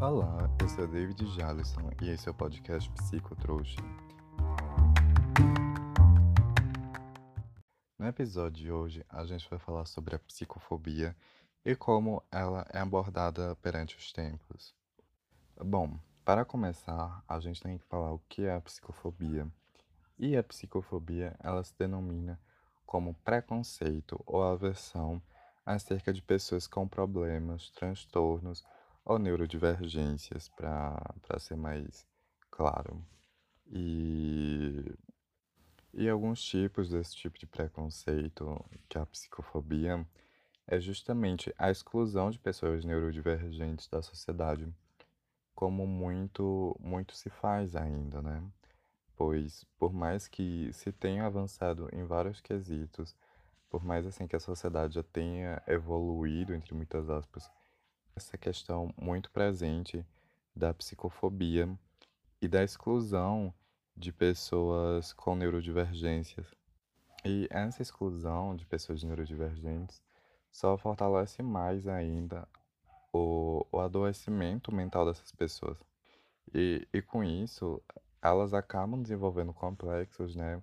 Olá, eu sou David Jalisson e esse é o podcast Psicotrouxa. No episódio de hoje, a gente vai falar sobre a psicofobia e como ela é abordada perante os tempos. Bom, para começar, a gente tem que falar o que é a psicofobia. E a psicofobia, ela se denomina como preconceito ou aversão acerca de pessoas com problemas, transtornos ou neurodivergências, para ser mais claro. E, e alguns tipos desse tipo de preconceito, que é a psicofobia, é justamente a exclusão de pessoas neurodivergentes da sociedade, como muito, muito se faz ainda, né? Pois, por mais que se tenha avançado em vários quesitos, por mais assim que a sociedade já tenha evoluído, entre muitas aspas, essa questão muito presente da psicofobia e da exclusão de pessoas com neurodivergências. E essa exclusão de pessoas neurodivergentes só fortalece mais ainda o, o adoecimento mental dessas pessoas. E, e com isso, elas acabam desenvolvendo complexos, né,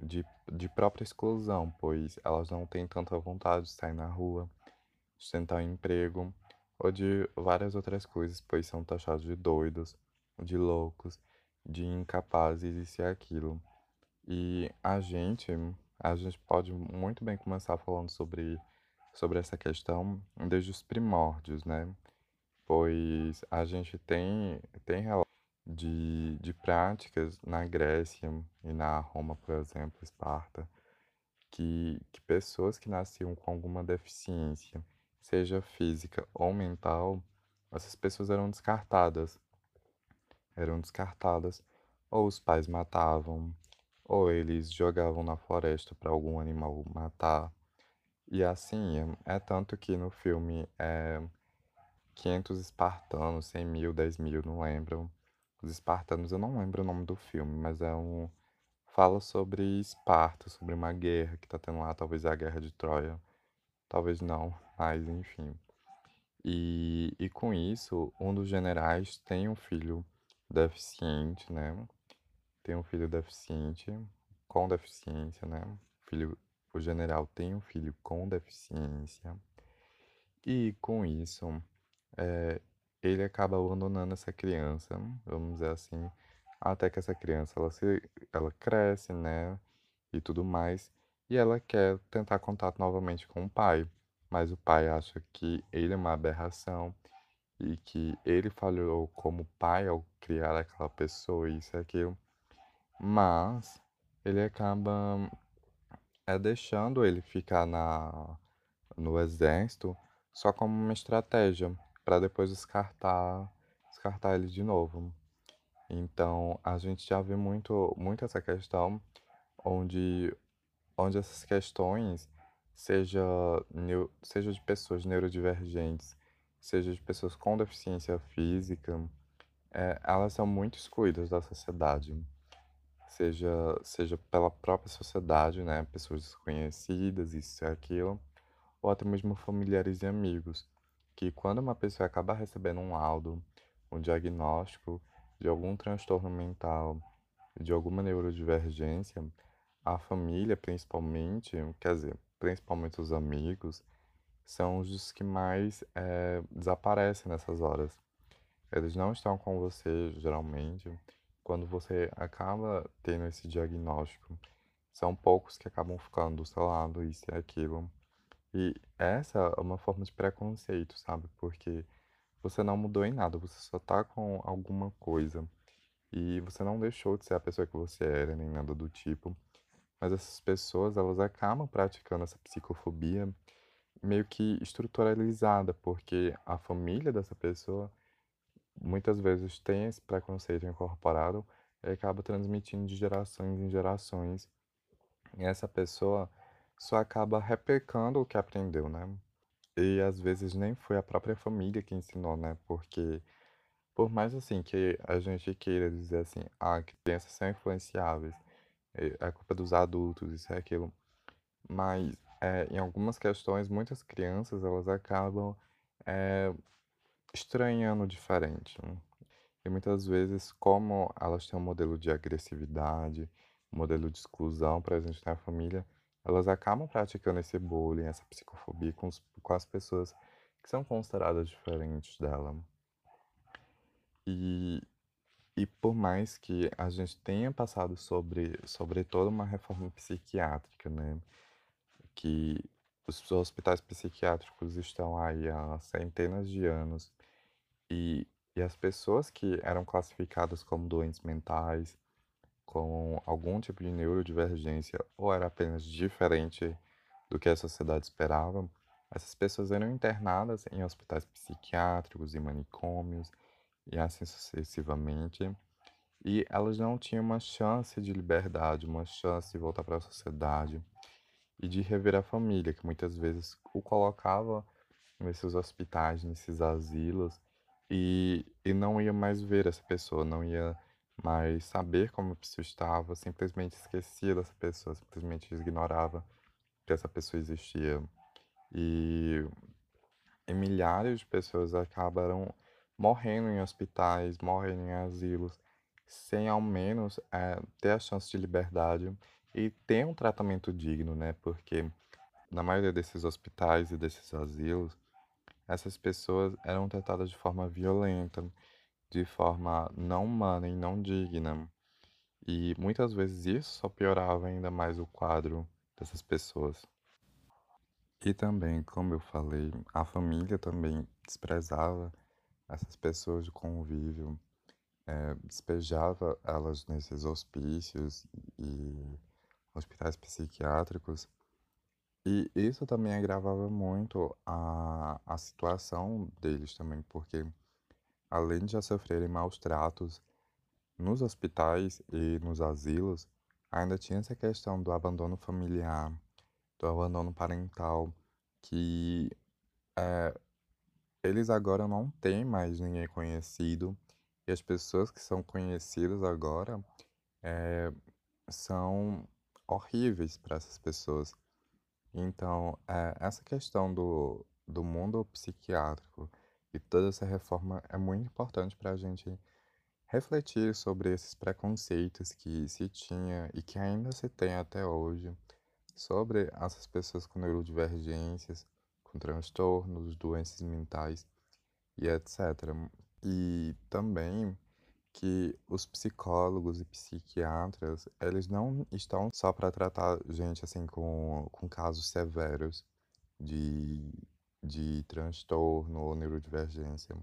de, de própria exclusão, pois elas não têm tanta vontade de sair na rua, de tentar um emprego, ou de várias outras coisas, pois são taxados de doidos, de loucos, de incapazes e ser aquilo. E a gente, a gente pode muito bem começar falando sobre, sobre essa questão desde os primórdios, né? Pois a gente tem, tem de, de práticas na Grécia e na Roma, por exemplo, Esparta, que, que pessoas que nasciam com alguma deficiência seja física ou mental, essas pessoas eram descartadas. Eram descartadas, ou os pais matavam, ou eles jogavam na floresta para algum animal matar. E assim, é, tanto que no filme é 500 espartanos, 100 mil, 10 mil, não lembro. Os espartanos, eu não lembro o nome do filme, mas é um. Fala sobre Esparta, sobre uma guerra que tá tendo lá, talvez é a Guerra de Troia. Talvez não, mas enfim. E, e com isso, um dos generais tem um filho deficiente, né? Tem um filho deficiente, com deficiência, né? O, filho, o general tem um filho com deficiência. E com isso, é, ele acaba abandonando essa criança, vamos dizer assim, até que essa criança ela, se, ela cresce, né? E tudo mais. E ela quer tentar contato novamente com o pai mas o pai acha que ele é uma aberração e que ele falhou como pai ao criar aquela pessoa, isso e aquilo. Mas ele acaba é, deixando ele ficar na, no exército só como uma estratégia para depois descartar, descartar ele de novo. Então a gente já vê muito, muito essa questão onde, onde essas questões seja, seja de pessoas neurodivergentes, seja de pessoas com deficiência física, é, elas são muito excluídas da sociedade. Seja, seja pela própria sociedade, né? Pessoas desconhecidas, isso e aquilo, ou até mesmo familiares e amigos, que quando uma pessoa acaba recebendo um laudo, um diagnóstico de algum transtorno mental, de alguma neurodivergência, a família, principalmente, quer dizer, principalmente os amigos, são os que mais é, desaparecem nessas horas. Eles não estão com você, geralmente, quando você acaba tendo esse diagnóstico. São poucos que acabam ficando do seu lado, isso e aquilo. E essa é uma forma de preconceito, sabe? Porque você não mudou em nada, você só tá com alguma coisa. E você não deixou de ser a pessoa que você era, nem nada do tipo. Mas essas pessoas, elas acabam praticando essa psicofobia meio que estruturalizada, porque a família dessa pessoa muitas vezes tem esse preconceito incorporado e acaba transmitindo de gerações em gerações. E essa pessoa só acaba replicando o que aprendeu, né? E às vezes nem foi a própria família que ensinou, né? Porque por mais assim que a gente queira dizer assim, ah, crianças são influenciáveis, é, é culpa dos adultos, isso é aquilo. Mas é, em algumas questões, muitas crianças elas acabam é, estranhando diferente. E muitas vezes, como elas têm um modelo de agressividade, um modelo de exclusão presente na família, elas acabam praticando esse bullying, essa psicofobia com, os, com as pessoas que são consideradas diferentes dela. E, e por mais que a gente tenha passado sobre, sobre toda uma reforma psiquiátrica, né? Que os hospitais psiquiátricos estão aí há centenas de anos e, e as pessoas que eram classificadas como doentes mentais, com algum tipo de neurodivergência ou era apenas diferente do que a sociedade esperava, essas pessoas eram internadas em hospitais psiquiátricos e manicômios e assim sucessivamente. E elas não tinham uma chance de liberdade, uma chance de voltar para a sociedade e de rever a família, que muitas vezes o colocava nesses hospitais, nesses asilos, e, e não ia mais ver essa pessoa, não ia mais saber como a pessoa estava, simplesmente esquecia dessa pessoa, simplesmente ignorava que essa pessoa existia. E, e milhares de pessoas acabaram morrendo em hospitais, morrendo em asilos, sem ao menos é, ter a chance de liberdade e ter um tratamento digno, né? Porque na maioria desses hospitais e desses asilos, essas pessoas eram tratadas de forma violenta, de forma não humana e não digna. E muitas vezes isso só piorava ainda mais o quadro dessas pessoas. E também, como eu falei, a família também desprezava essas pessoas de convívio, é, despejava elas nesses hospícios e hospitais psiquiátricos. E isso também agravava muito a, a situação deles também, porque além de já sofrerem maus tratos nos hospitais e nos asilos, ainda tinha essa questão do abandono familiar, do abandono parental, que é, eles agora não têm mais ninguém conhecido, e as pessoas que são conhecidas agora é, são horríveis para essas pessoas. Então, é, essa questão do, do mundo psiquiátrico e toda essa reforma é muito importante para a gente refletir sobre esses preconceitos que se tinha e que ainda se tem até hoje sobre essas pessoas com neurodivergências, com transtornos, doenças mentais e etc. E também que os psicólogos e psiquiatras, eles não estão só para tratar gente assim com, com casos severos de, de transtorno ou neurodivergência.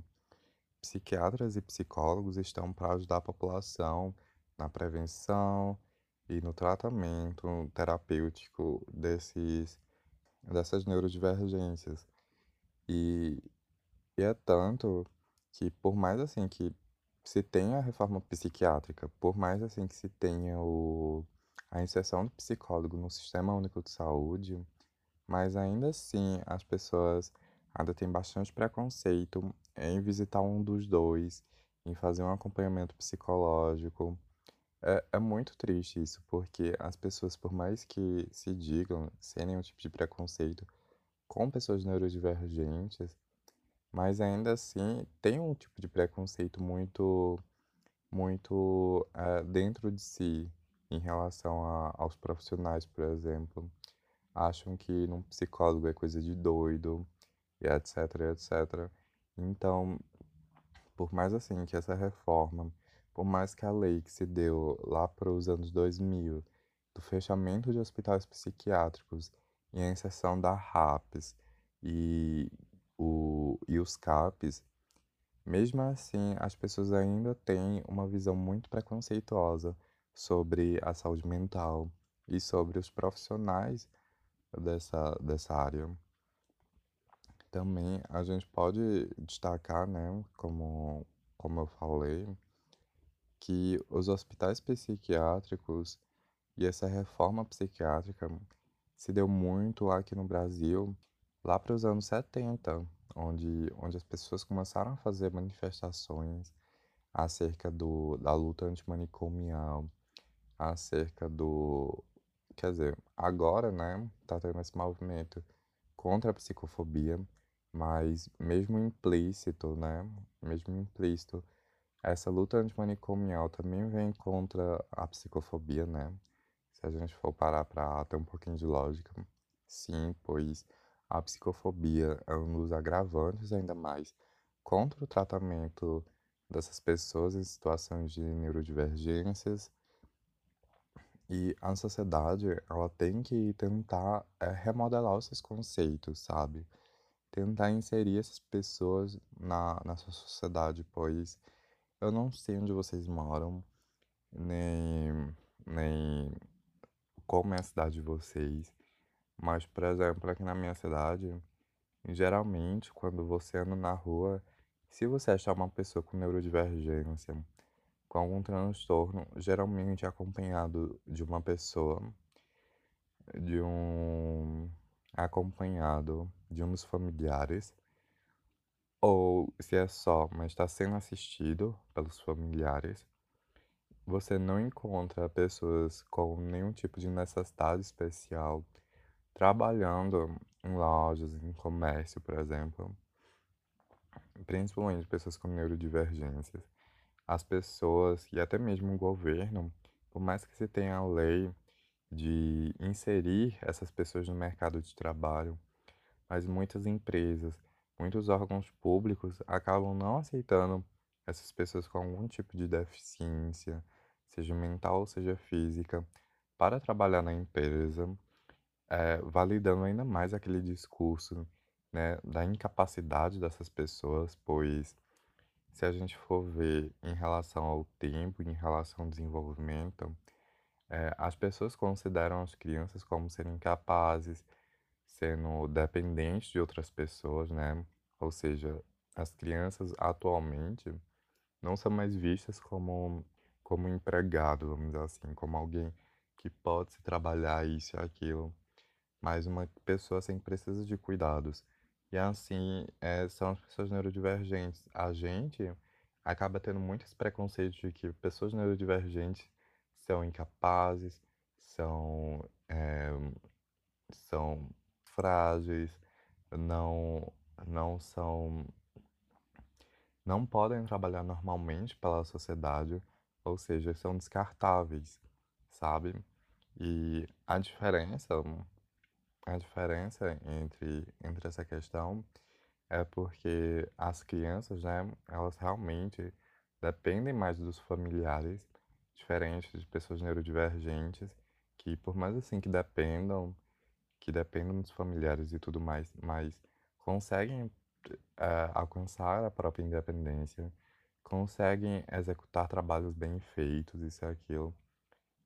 Psiquiatras e psicólogos estão para ajudar a população na prevenção e no tratamento terapêutico desses, dessas neurodivergências. E, e é tanto que por mais assim que se tenha a reforma psiquiátrica, por mais assim que se tenha o, a inserção do psicólogo no Sistema Único de Saúde, mas ainda assim as pessoas ainda têm bastante preconceito em visitar um dos dois, em fazer um acompanhamento psicológico. É, é muito triste isso, porque as pessoas, por mais que se digam sem nenhum tipo de preconceito com pessoas neurodivergentes, mas ainda assim tem um tipo de preconceito muito, muito uh, dentro de si em relação a, aos profissionais, por exemplo. Acham que num psicólogo é coisa de doido, e etc, etc. Então, por mais assim que essa reforma, por mais que a lei que se deu lá para os anos 2000, do fechamento de hospitais psiquiátricos e a inserção da RAPS e o, e os CAPs, mesmo assim, as pessoas ainda têm uma visão muito preconceituosa sobre a saúde mental e sobre os profissionais dessa, dessa área. Também a gente pode destacar, né, como, como eu falei, que os hospitais psiquiátricos e essa reforma psiquiátrica se deu muito aqui no Brasil lá para os anos 70, onde, onde as pessoas começaram a fazer manifestações acerca do, da luta antimanicomial, acerca do. Quer dizer, agora, né, tá tendo esse movimento contra a psicofobia, mas mesmo implícito, né? Mesmo implícito, essa luta antimanicomial também vem contra a psicofobia, né? Se a gente for parar para ter um pouquinho de lógica, sim, pois a psicofobia é um dos agravantes ainda mais contra o tratamento dessas pessoas em situações de neurodivergências. E a sociedade, ela tem que tentar é, remodelar esses conceitos, sabe? Tentar inserir essas pessoas na, na sua sociedade, pois eu não sei onde vocês moram, nem, nem como é a cidade de vocês, mas, por exemplo, aqui na minha cidade, geralmente, quando você anda na rua, se você achar uma pessoa com neurodivergência, com algum transtorno, geralmente acompanhado de uma pessoa, de um acompanhado de um dos familiares, ou se é só, mas está sendo assistido pelos familiares, você não encontra pessoas com nenhum tipo de necessidade especial trabalhando em lojas, em comércio, por exemplo, principalmente pessoas com neurodivergências. As pessoas e até mesmo o governo, por mais que se tenha a lei de inserir essas pessoas no mercado de trabalho, mas muitas empresas, muitos órgãos públicos acabam não aceitando essas pessoas com algum tipo de deficiência, seja mental ou seja física, para trabalhar na empresa, é, validando ainda mais aquele discurso né, da incapacidade dessas pessoas, pois se a gente for ver em relação ao tempo, em relação ao desenvolvimento, é, as pessoas consideram as crianças como serem incapazes, sendo dependentes de outras pessoas, né? Ou seja, as crianças atualmente não são mais vistas como, como empregado, vamos dizer assim, como alguém que pode se trabalhar isso e aquilo, mas uma pessoa sempre precisa de cuidados. E assim, é, são as pessoas neurodivergentes. A gente acaba tendo muitos preconceitos de que pessoas neurodivergentes são incapazes, são, é, são frágeis, não, não são, não podem trabalhar normalmente pela sociedade, ou seja, são descartáveis, sabe? E a diferença, a diferença entre, entre essa questão é porque as crianças, né, elas realmente dependem mais dos familiares, diferentes de pessoas neurodivergentes, que por mais assim que dependam, que dependam dos familiares e tudo mais, mas conseguem é, alcançar a própria independência, conseguem executar trabalhos bem feitos, isso e aquilo.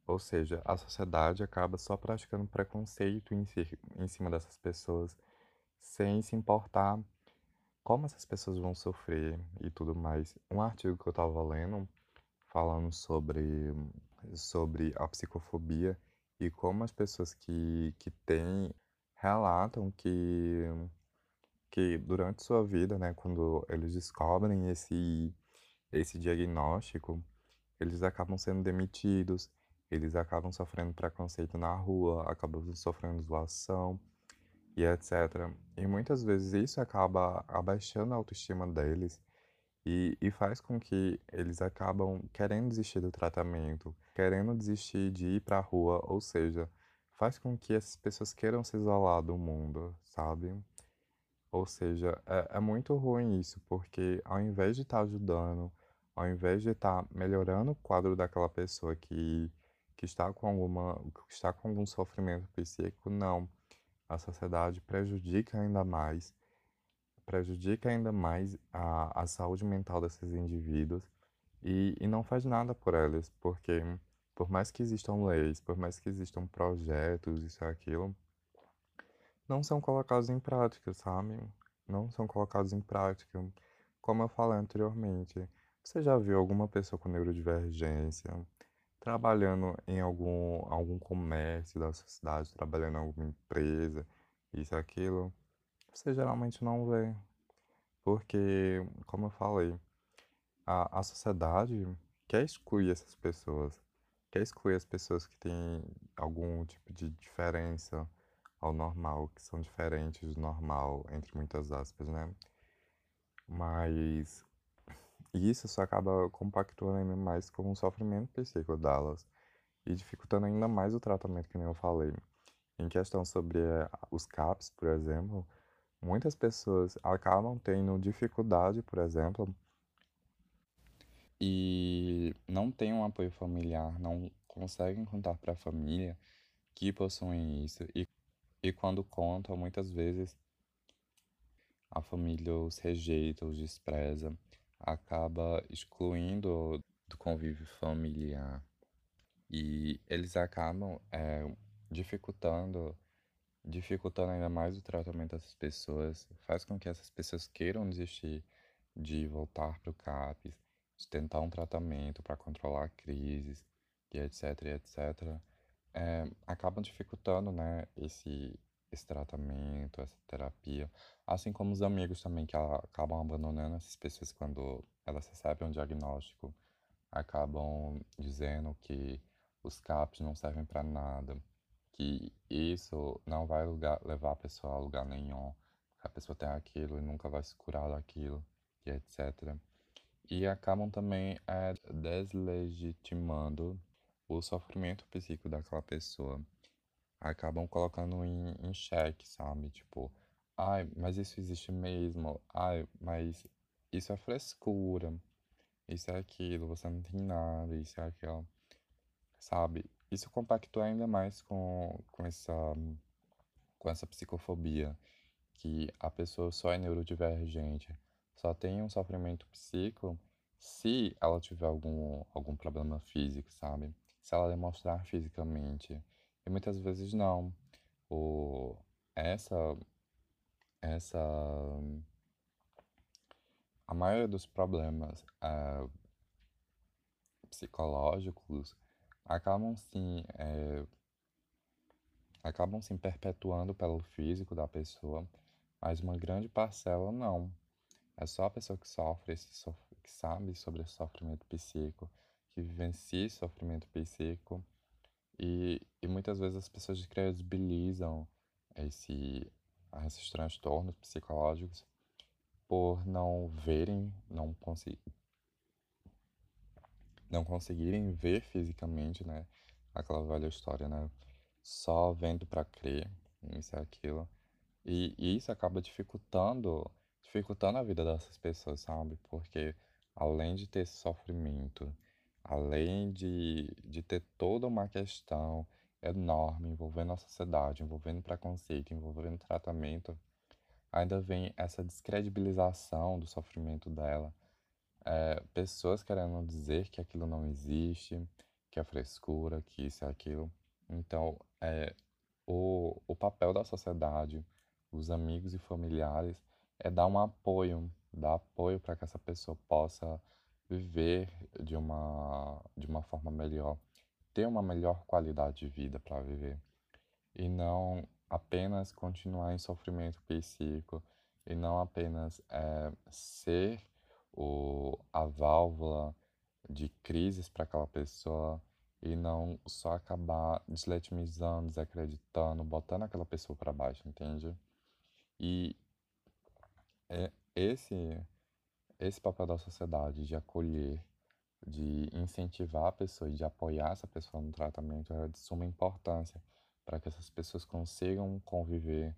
Ou seja, a sociedade acaba só praticando preconceito em, si, em cima dessas pessoas, sem se importar como essas pessoas vão sofrer e tudo mais. Um artigo que eu estava lendo falando sobre, sobre a psicofobia e como as pessoas que, que têm relatam que, que durante sua vida, né, quando eles descobrem esse, esse diagnóstico, eles acabam sendo demitidos, eles acabam sofrendo preconceito na rua, acabam sofrendo zoação e etc. E muitas vezes isso acaba abaixando a autoestima deles e, e faz com que eles acabam querendo desistir do tratamento, querendo desistir de ir para a rua, ou seja, faz com que essas pessoas queiram se isolar do mundo, sabe? Ou seja, é, é muito ruim isso, porque ao invés de estar tá ajudando, ao invés de estar tá melhorando o quadro daquela pessoa que, que está com alguma, que está com algum sofrimento psíquico, não. A sociedade prejudica ainda mais, prejudica ainda mais a, a saúde mental desses indivíduos e, e não faz nada por eles, porque por mais que existam leis, por mais que existam projetos, isso e aquilo, não são colocados em prática, sabe? Não são colocados em prática. Como eu falei anteriormente, você já viu alguma pessoa com neurodivergência trabalhando em algum, algum comércio da sociedade, trabalhando em alguma empresa, isso e aquilo? Você geralmente não vê. Porque, como eu falei, a, a sociedade quer excluir essas pessoas, quer excluir as pessoas que têm algum tipo de diferença, ao normal, que são diferentes do normal, entre muitas aspas, né? Mas isso só acaba compactuando ainda mais com o sofrimento psíquico delas e dificultando ainda mais o tratamento, que nem eu falei. Em questão sobre eh, os CAPs, por exemplo, muitas pessoas acabam tendo dificuldade, por exemplo, e não têm um apoio familiar, não conseguem contar para a família que possuem isso. E, e quando contam, muitas vezes a família os rejeita, os despreza, acaba excluindo do convívio familiar. E eles acabam é, dificultando, dificultando ainda mais o tratamento dessas pessoas, faz com que essas pessoas queiram desistir de voltar para o CAPS, de tentar um tratamento para controlar crises, e etc, e etc, é, acabam dificultando, né, esse, esse tratamento, essa terapia, assim como os amigos também que acabam abandonando essas pessoas quando elas recebem um diagnóstico, acabam dizendo que os CAPs não servem para nada, que isso não vai lugar, levar a pessoa a lugar nenhum, a pessoa tem aquilo e nunca vai se curar daquilo, e etc. E acabam também é, deslegitimando o sofrimento psíquico daquela pessoa. Acabam colocando em, em xeque, sabe? Tipo, ai, mas isso existe mesmo. Ai, mas isso é frescura. Isso é aquilo, você não tem nada, isso é aquilo. Sabe? Isso compactua ainda mais com, com essa com essa psicofobia, que a pessoa só é neurodivergente, só tem um sofrimento psíquico se ela tiver algum, algum problema físico, sabe? Se ela demonstrar fisicamente. E muitas vezes não. O, essa, essa, a maioria dos problemas é, psicológicos acabam sim, é, acabam se perpetuando pelo físico da pessoa, mas uma grande parcela não. É só a pessoa que sofre, que sabe sobre esse sofrimento psíquico, que vivencia esse sofrimento psíquico, e, e muitas vezes as pessoas credibilizam esse, esses transtornos psicológicos por não verem, não, conseguir não conseguirem ver fisicamente, né? Aquela velha história, né? Só vendo para crer, isso e aquilo. E, e isso acaba dificultando, dificultando a vida dessas pessoas, sabe? Porque além de ter sofrimento, além de, de ter toda uma questão enorme envolvendo a sociedade, envolvendo preconceito, envolvendo tratamento, ainda vem essa descredibilização do sofrimento dela é, pessoas querendo dizer que aquilo não existe, que é frescura, que isso é aquilo. Então, é, o, o papel da sociedade, os amigos e familiares, é dar um apoio, dar apoio para que essa pessoa possa viver de uma, de uma forma melhor, ter uma melhor qualidade de vida para viver. E não apenas continuar em sofrimento psíquico, e não apenas é, ser o, a válvula de crises para aquela pessoa e não só acabar deslegitimizando, desacreditando, botando aquela pessoa para baixo, entende? E é esse esse papel da sociedade de acolher, de incentivar a pessoa e de apoiar essa pessoa no tratamento é de suma importância para que essas pessoas consigam conviver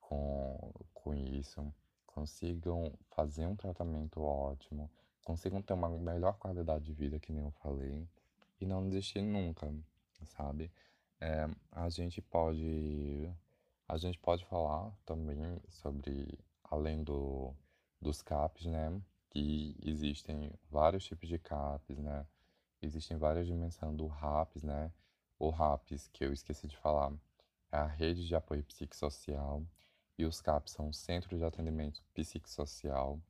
com, com isso consigam fazer um tratamento ótimo, consigam ter uma melhor qualidade de vida, que nem eu falei, e não desistir nunca, sabe? É, a gente pode a gente pode falar também sobre além do dos CAPs, né? Que existem vários tipos de CAPs, né? Existem várias dimensões do RAPS, né? O RAPS, que eu esqueci de falar, é a rede de apoio psicossocial e os CAPs são Centros de Atendimento Psicossocial,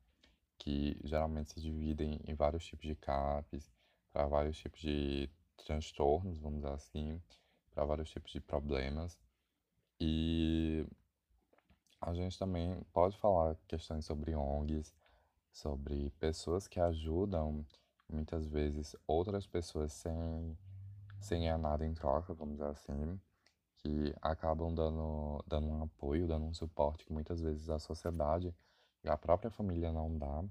que geralmente se dividem em vários tipos de CAPs, para vários tipos de transtornos, vamos dizer assim, para vários tipos de problemas. E a gente também pode falar questões sobre ONGs, sobre pessoas que ajudam muitas vezes outras pessoas sem, sem nada em troca, vamos dizer assim, que acabam dando, dando um apoio, dando um suporte que muitas vezes a sociedade e a própria família não dá,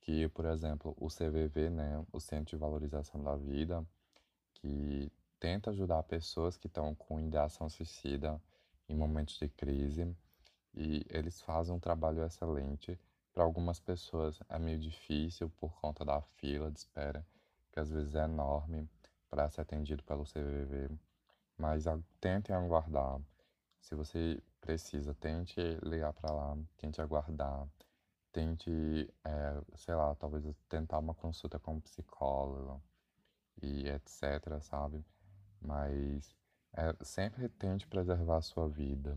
que, por exemplo, o CVV, né, o Centro de Valorização da Vida, que tenta ajudar pessoas que estão com ideação suicida em momentos de crise, e eles fazem um trabalho excelente. Para algumas pessoas é meio difícil por conta da fila de espera, que às vezes é enorme para ser atendido pelo CVV, mas tentem aguardar. Se você precisa, tente ligar para lá, tente aguardar, tente, é, sei lá, talvez tentar uma consulta com um psicólogo e etc, sabe? Mas é, sempre tente preservar a sua vida,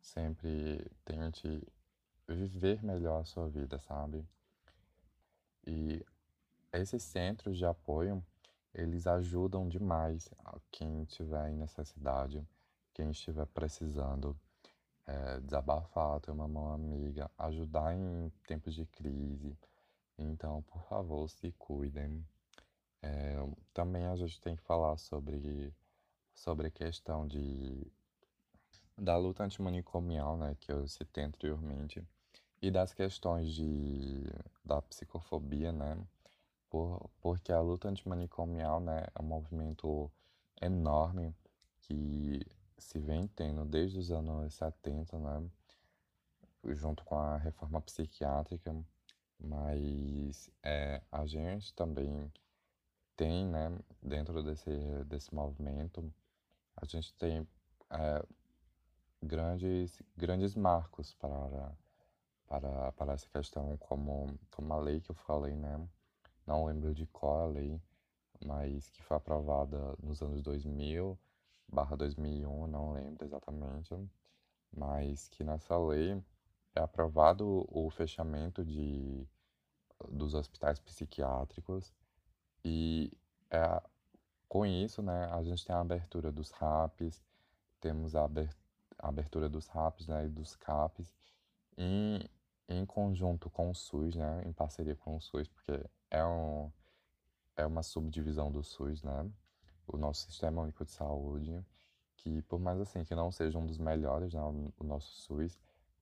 sempre tente viver melhor a sua vida, sabe? E esses centros de apoio, eles ajudam demais quem estiver em necessidade, quem estiver precisando é, desabafar, ter uma mão amiga, ajudar em tempos de crise. Então, por favor, se cuidem. É, também a gente tem que falar sobre, sobre a questão de, da luta antimanicomial, né, que eu citei anteriormente, e das questões de, da psicofobia, né, por, porque a luta antimanicomial, né, é um movimento enorme que se vem tendo desde os anos 70, né? Junto com a reforma psiquiátrica, mas é, a gente também tem, né, dentro desse, desse movimento, a gente tem é, grandes, grandes marcos para, para, para essa questão, como, como a lei que eu falei, né? Não lembro de qual a lei, mas que foi aprovada nos anos 2000 barra 2001, não lembro exatamente, mas que nessa lei é aprovado o fechamento de, dos hospitais psiquiátricos e é, com isso, né, a gente tem a abertura dos RAPs, temos a abertura dos RAPs né, e dos CAPs em, em conjunto com o SUS, né, em parceria com o SUS, porque é, um, é uma subdivisão do SUS, né, o nosso Sistema Único de Saúde, que por mais assim que não seja um dos melhores, né, o nosso SUS,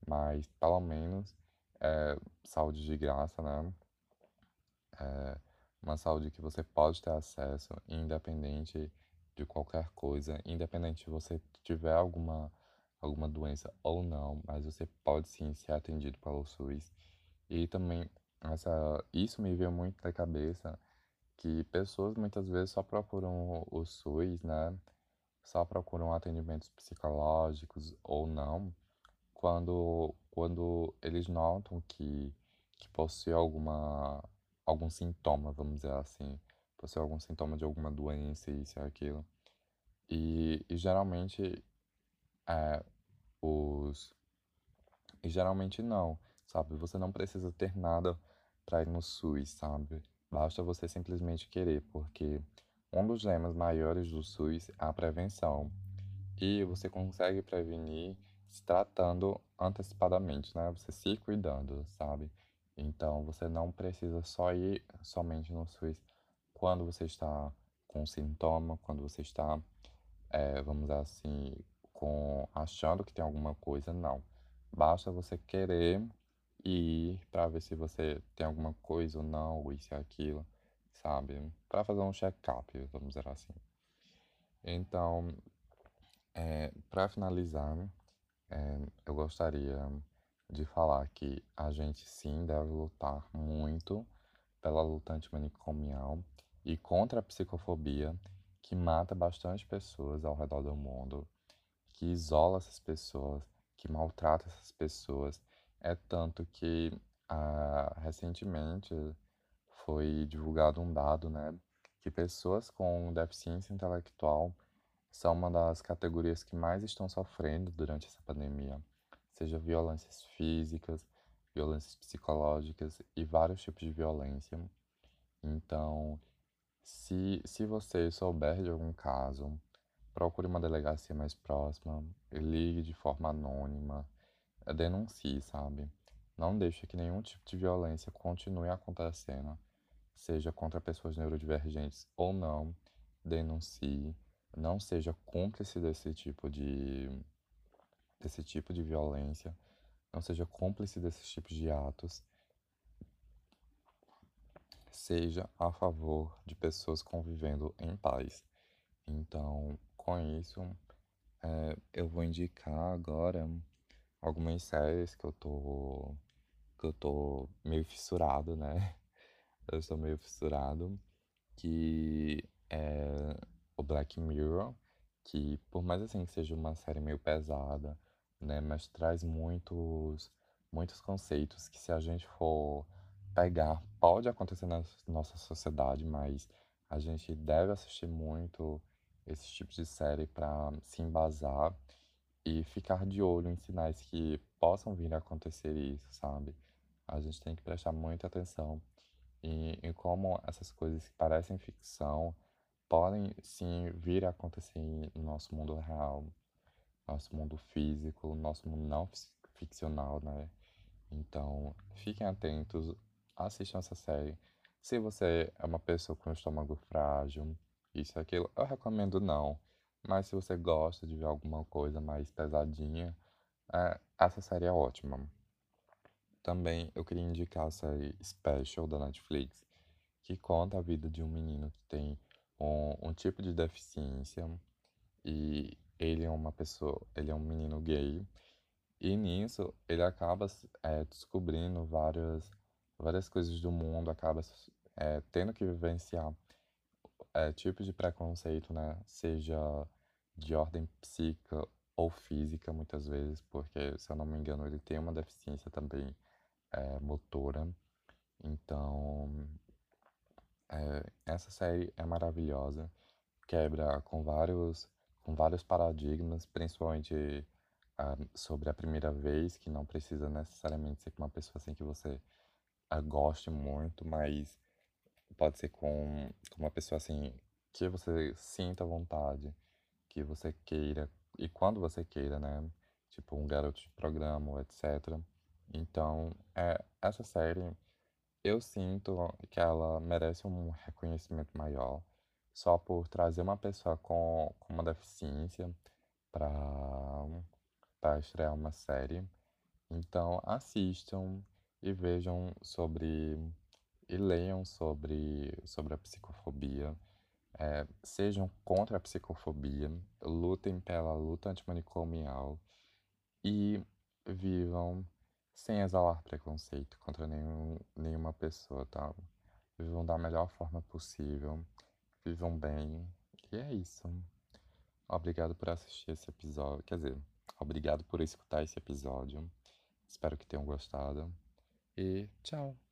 mas pelo menos é, saúde de graça, né? É uma saúde que você pode ter acesso, independente de qualquer coisa, independente se você tiver alguma, alguma doença ou não, mas você pode sim ser atendido pelo SUS. E também essa, isso me veio muito na cabeça que pessoas muitas vezes só procuram o SUS, né? Só procuram atendimentos psicológicos ou não, quando, quando eles notam que, que possui alguma, algum sintoma, vamos dizer assim, possui algum sintoma de alguma doença, isso e aquilo. E, e geralmente é, os. E geralmente não, sabe? Você não precisa ter nada para ir no SUS, sabe? Basta você simplesmente querer, porque um dos lemas maiores do SUS é a prevenção. E você consegue prevenir se tratando antecipadamente, né? Você se cuidando, sabe? Então você não precisa só ir somente no SUS quando você está com sintoma, quando você está, é, vamos assim, com achando que tem alguma coisa, não. Basta você querer ir para ver se você tem alguma coisa ou não, ou isso e aquilo, sabe? Para fazer um check-up, vamos dizer assim. Então, é, para finalizar, é, eu gostaria de falar que a gente sim deve lutar muito pela luta antimanicomial e contra a psicofobia que mata bastante pessoas ao redor do mundo, que isola essas pessoas, que maltrata essas pessoas é tanto que ah, recentemente foi divulgado um dado, né, que pessoas com deficiência intelectual são uma das categorias que mais estão sofrendo durante essa pandemia, seja violências físicas, violências psicológicas e vários tipos de violência. Então, se, se você souber de algum caso, procure uma delegacia mais próxima, ligue de forma anônima, denuncie, sabe? Não deixe que nenhum tipo de violência continue acontecendo, seja contra pessoas neurodivergentes ou não. Denuncie, não seja cúmplice desse tipo de desse tipo de violência, não seja cúmplice desses tipos de atos, seja a favor de pessoas convivendo em paz. Então, com isso, é, eu vou indicar agora algumas séries que eu tô que eu tô meio fissurado, né? Eu estou meio fissurado, que é o Black Mirror, que por mais assim que seja uma série meio pesada, né, mas traz muitos muitos conceitos que se a gente for pegar, pode acontecer na nossa sociedade, mas a gente deve assistir muito esses tipos de série para se embasar e ficar de olho em sinais que possam vir a acontecer isso, sabe? A gente tem que prestar muita atenção em, em como essas coisas que parecem ficção podem sim vir a acontecer no nosso mundo real, nosso mundo físico, nosso mundo não ficcional, né? Então, fiquem atentos, assistam essa série. Se você é uma pessoa com estômago frágil, isso e aquilo, eu recomendo não. Mas se você gosta de ver alguma coisa mais pesadinha, é, essa série é ótima. Também eu queria indicar a série Special da Netflix, que conta a vida de um menino que tem um, um tipo de deficiência e ele é uma pessoa, ele é um menino gay e nisso ele acaba é, descobrindo várias várias coisas do mundo, acaba é, tendo que vivenciar é, tipos de preconceito, né? Seja de ordem psíquica ou física, muitas vezes, porque, se eu não me engano, ele tem uma deficiência também é, motora. Então, é, essa série é maravilhosa, quebra com vários, com vários paradigmas, principalmente sobre a primeira vez, que não precisa necessariamente ser com uma pessoa assim que você uh, goste muito, mas pode ser com, com uma pessoa assim que você sinta vontade, que você queira, e quando você queira, né? Tipo um garoto de programa, etc. Então, é, essa série eu sinto que ela merece um reconhecimento maior só por trazer uma pessoa com, com uma deficiência para estrear uma série. Então, assistam e vejam sobre e leiam sobre, sobre a psicofobia. É, sejam contra a psicofobia, lutem pela luta antimanicomial e vivam sem exalar preconceito contra nenhum, nenhuma pessoa, tá? Vivam da melhor forma possível, vivam bem, e é isso. Obrigado por assistir esse episódio, quer dizer, obrigado por escutar esse episódio. Espero que tenham gostado e tchau!